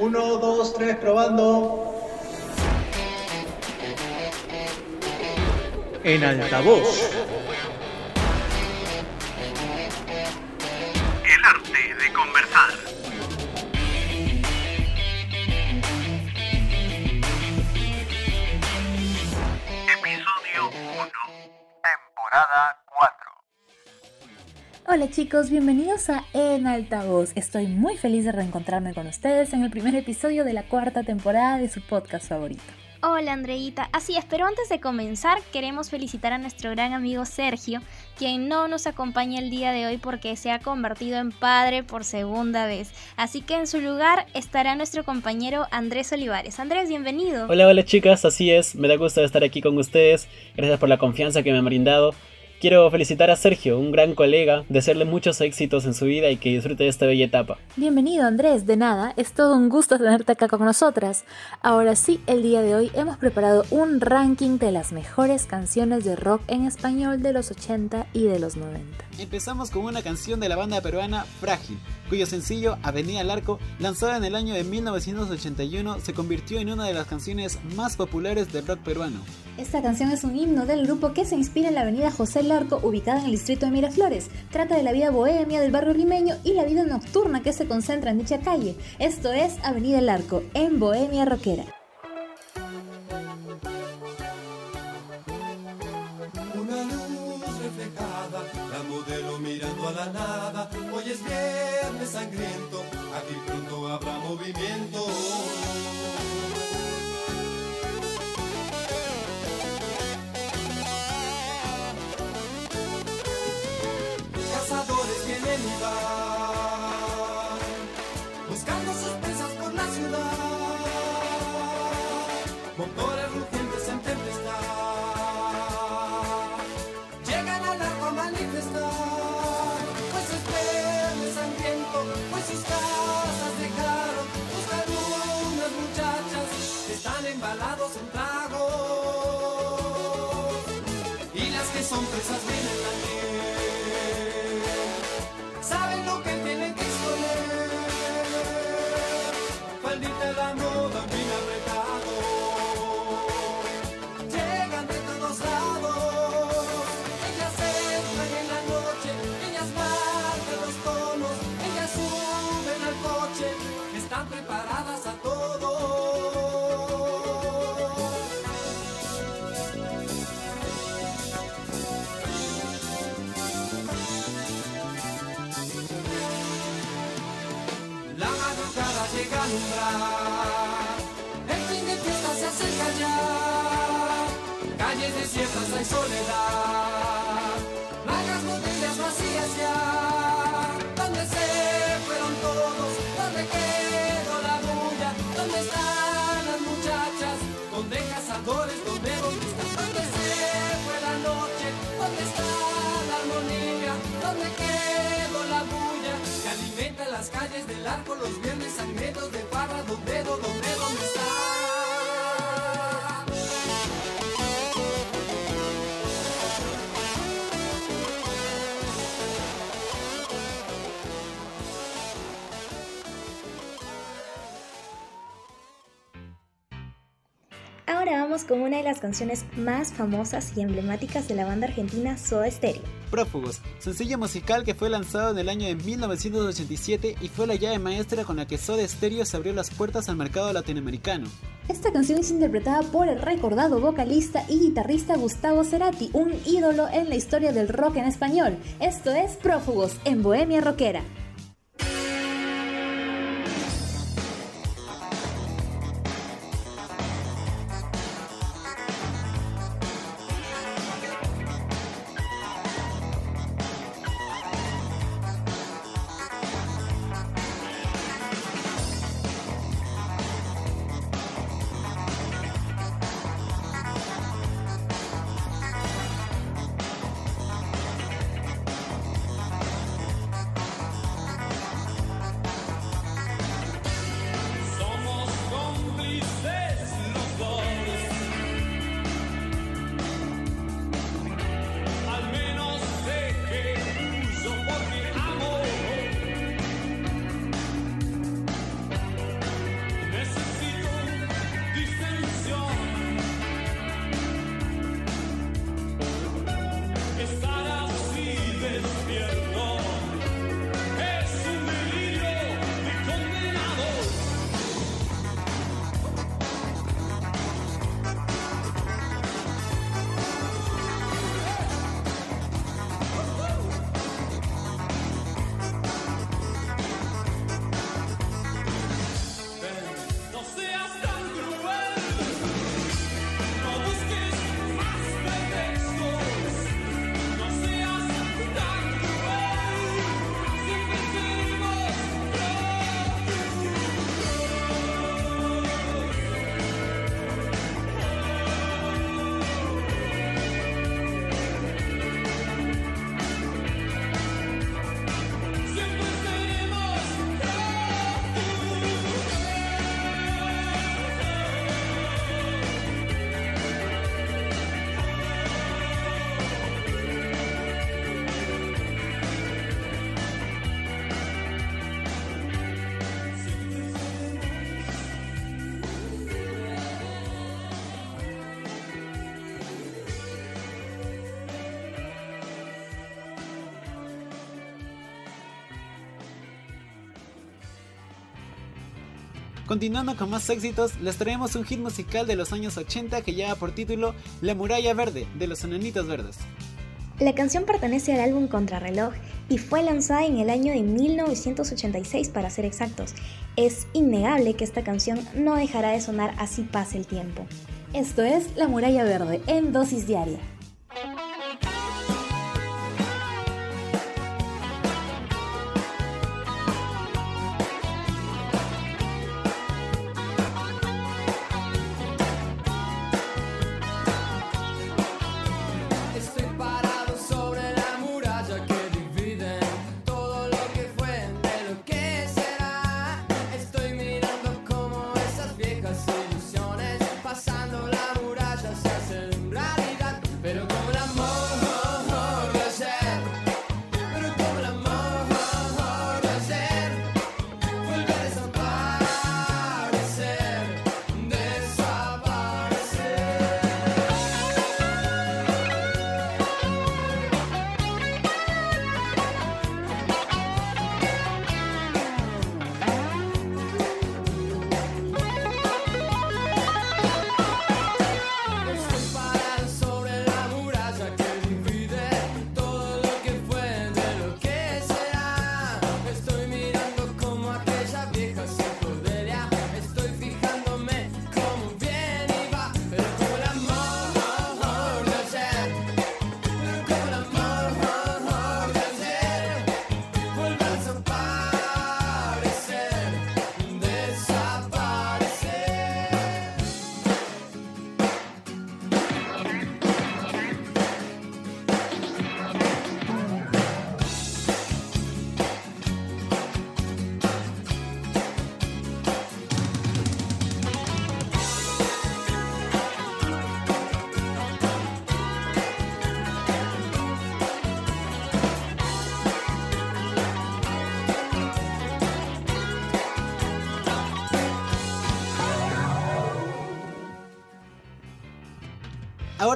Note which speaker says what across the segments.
Speaker 1: Uno, dos, tres, probando. En altavoz.
Speaker 2: Hola chicos, bienvenidos a En Altavoz. Estoy muy feliz de reencontrarme con ustedes en el primer episodio de la cuarta temporada de su podcast favorito.
Speaker 3: Hola Andreita, así es, pero antes de comenzar queremos felicitar a nuestro gran amigo Sergio, quien no nos acompaña el día de hoy porque se ha convertido en padre por segunda vez. Así que en su lugar estará nuestro compañero Andrés Olivares. Andrés, bienvenido.
Speaker 4: Hola, hola chicas, así es, me da gusto estar aquí con ustedes, gracias por la confianza que me han brindado. Quiero felicitar a Sergio, un gran colega, desearle muchos éxitos en su vida y que disfrute de esta bella etapa.
Speaker 2: Bienvenido Andrés, de nada, es todo un gusto tenerte acá con nosotras. Ahora sí, el día de hoy hemos preparado un ranking de las mejores canciones de rock en español de los 80 y de los 90.
Speaker 5: Empezamos con una canción de la banda peruana Frágil, cuyo sencillo Avenida al Arco, lanzada en el año de 1981, se convirtió en una de las canciones más populares del rock peruano.
Speaker 2: Esta canción es un himno del grupo que se inspira en la avenida José Larco, ubicada en el distrito de Miraflores. Trata de la vida bohemia del barrio limeño y la vida nocturna que se concentra en dicha calle. Esto es Avenida El Arco, en Bohemia Rockera.
Speaker 6: Madrugada llega a alumbrar, el fin de fiesta se acerca ya, calles desiertas hay soledad, largas botellas vacías ya, ¿dónde se fueron todos? ¿Dónde quedó la bulla? ¿Dónde están las muchachas? ¿Dónde cazadores? ¿Dónde están? ¿Dónde se fue la noche? ¿Dónde está la armonía? ¿Dónde quedó las calles del arco los viernes sangrientos de parra, ¿dónde, dónde, dónde está?
Speaker 3: Ahora vamos con una de las canciones más famosas y emblemáticas de la banda argentina Soda Stereo.
Speaker 5: Prófugos, sencillo musical que fue lanzado en el año de 1987 y fue la llave maestra con la que Soda Stereo se abrió las puertas al mercado latinoamericano.
Speaker 2: Esta canción es interpretada por el recordado vocalista y guitarrista Gustavo Cerati, un ídolo en la historia del rock en español. Esto es Prófugos en Bohemia Rockera.
Speaker 5: Continuando con más éxitos, les traemos un hit musical de los años 80 que lleva por título La muralla verde de los enanitos verdes.
Speaker 3: La canción pertenece al álbum Contrarreloj y fue lanzada en el año de 1986 para ser exactos. Es innegable que esta canción no dejará de sonar así pase el tiempo.
Speaker 7: Esto es La Muralla Verde en dosis diaria.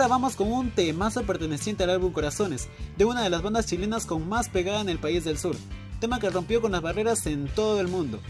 Speaker 5: Ahora vamos con un temazo perteneciente al álbum Corazones, de una de las bandas chilenas con más pegada en el país del sur, tema que rompió con las barreras en todo el mundo.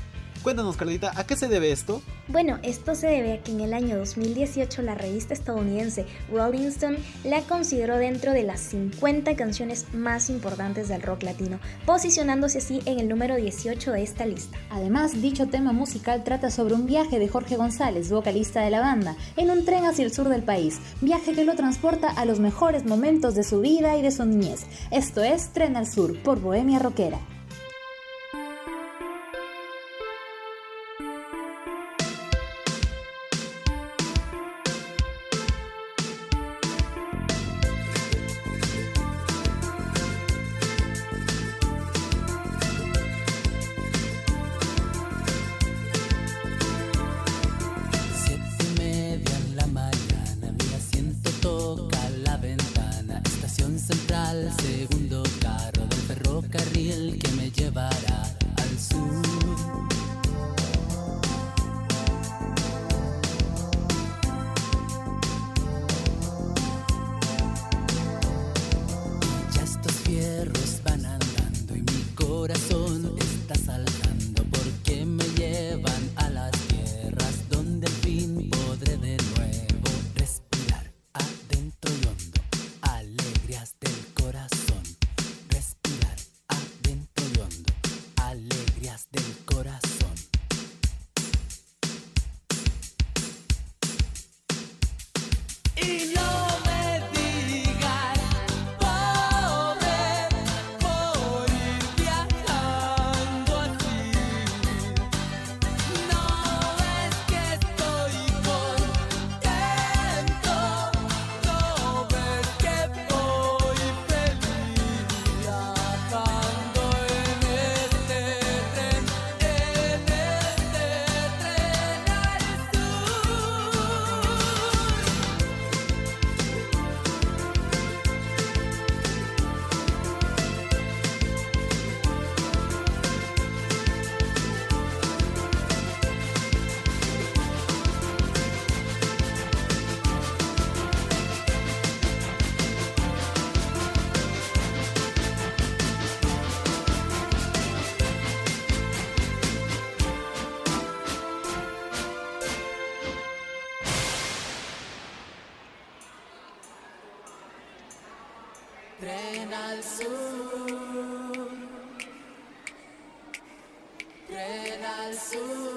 Speaker 5: Cuéntanos, Carlita, ¿a qué se debe esto?
Speaker 3: Bueno, esto se debe a que en el año 2018 la revista estadounidense Rolling Stone la consideró dentro de las 50 canciones más importantes del rock latino, posicionándose así en el número 18 de esta lista.
Speaker 7: Además, dicho tema musical trata sobre un viaje de Jorge González, vocalista de la banda, en un tren hacia el sur del país, viaje que lo transporta a los mejores momentos de su vida y de su niñez. Esto es Tren al Sur por Bohemia Rockera.
Speaker 8: Al sur. Tren
Speaker 7: al sur.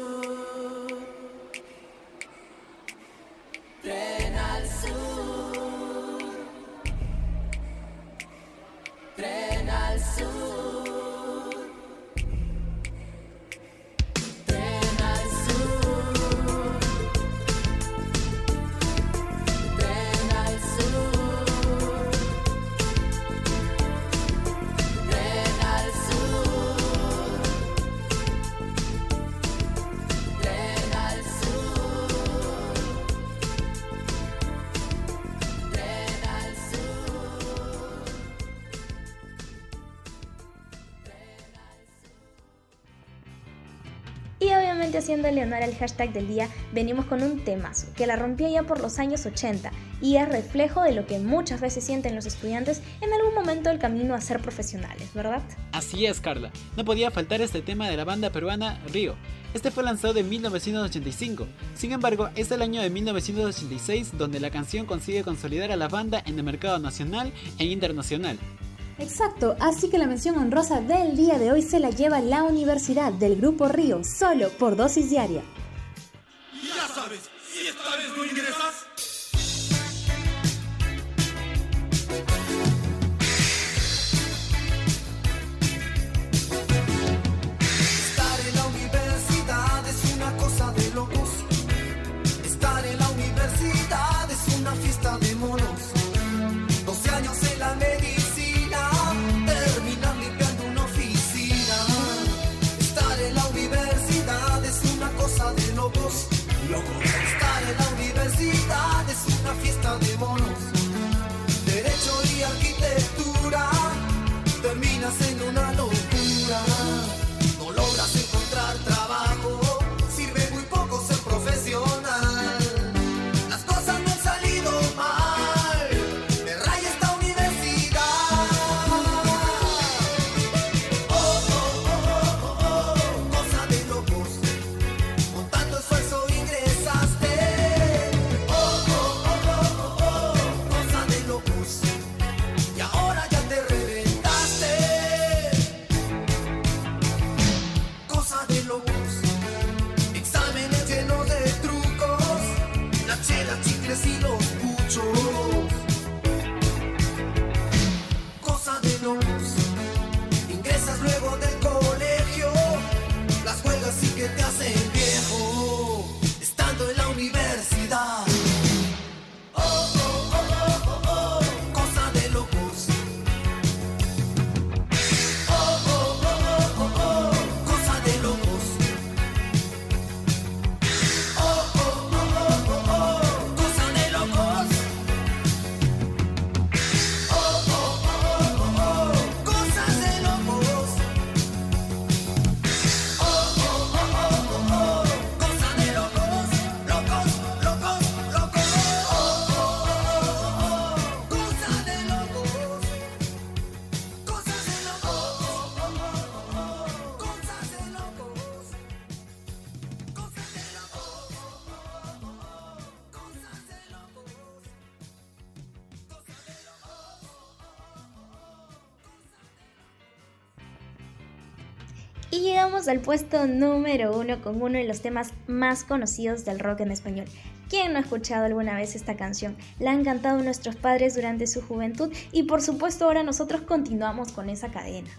Speaker 3: Haciéndole honor al hashtag del día, venimos con un temazo que la rompió ya por los años 80 y es reflejo de lo que muchas veces sienten los estudiantes en algún momento del camino a ser profesionales, ¿verdad?
Speaker 5: Así es, Carla. No podía faltar este tema de la banda peruana Río. Este fue lanzado en 1985. Sin embargo, es el año de 1986 donde la canción consigue consolidar a la banda en el mercado nacional e internacional.
Speaker 2: Exacto, así que la mención honrosa del día de hoy se la lleva la Universidad del Grupo Río, solo por dosis diaria.
Speaker 9: Ya sabes, si esta vez no ingresas,
Speaker 3: al puesto número uno con uno de los temas más conocidos del rock en español. ¿Quién no ha escuchado alguna vez esta canción? La han cantado nuestros padres durante su juventud y por supuesto ahora nosotros continuamos con esa cadena.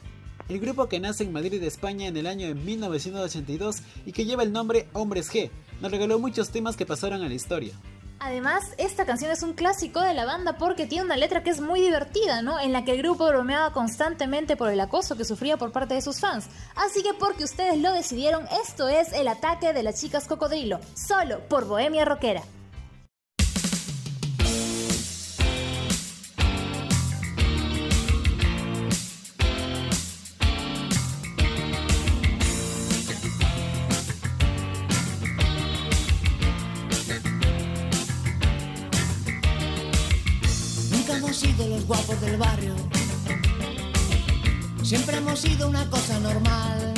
Speaker 5: El grupo que nace en Madrid, España en el año de 1982 y que lleva el nombre Hombres G, nos regaló muchos temas que pasaron a la historia.
Speaker 2: Además, esta canción es un clásico de la banda porque tiene una letra que es muy divertida, ¿no? En la que el grupo bromeaba constantemente por el acoso que sufría por parte de sus fans. Así que porque ustedes lo decidieron, esto es El ataque de las chicas cocodrilo, solo por Bohemia Rockera.
Speaker 10: Sido los guapos del barrio. Siempre hemos sido una cosa normal.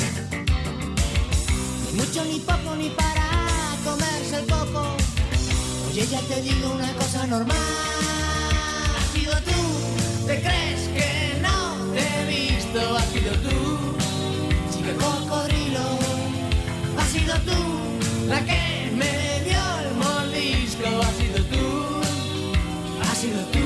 Speaker 10: Ni mucho, ni poco, ni para comerse el coco. Oye, ya te digo una cosa normal. Has sido tú, te crees que no. sido tú, chica cocodrilo, has sido tú la que me dio el mordisco, has sido tú, has sido tú,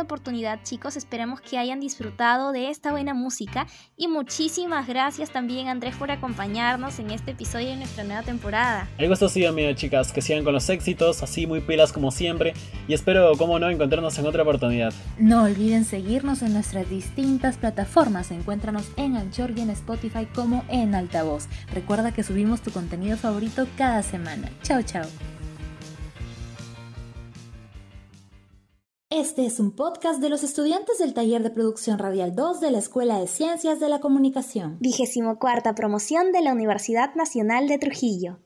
Speaker 3: esta oportunidad, chicos. Esperamos que hayan disfrutado de esta buena música. Y muchísimas gracias también, Andrés, por acompañarnos en este episodio de nuestra nueva temporada.
Speaker 5: El gusto ha sido mío, chicas. Que sigan con los éxitos, así muy pilas como siempre. Y espero, como no, encontrarnos en otra oportunidad.
Speaker 2: No olviden seguirnos en nuestras distintas plataformas. Encuéntranos en Anchor y en Spotify como en Altavoz. Recuerda que subimos tu contenido favorito cada semana. Chao, chao. Este es un podcast de los estudiantes del taller de producción radial 2 de la Escuela de Ciencias de la Comunicación.
Speaker 11: Vigésimo cuarta promoción de la Universidad Nacional de Trujillo.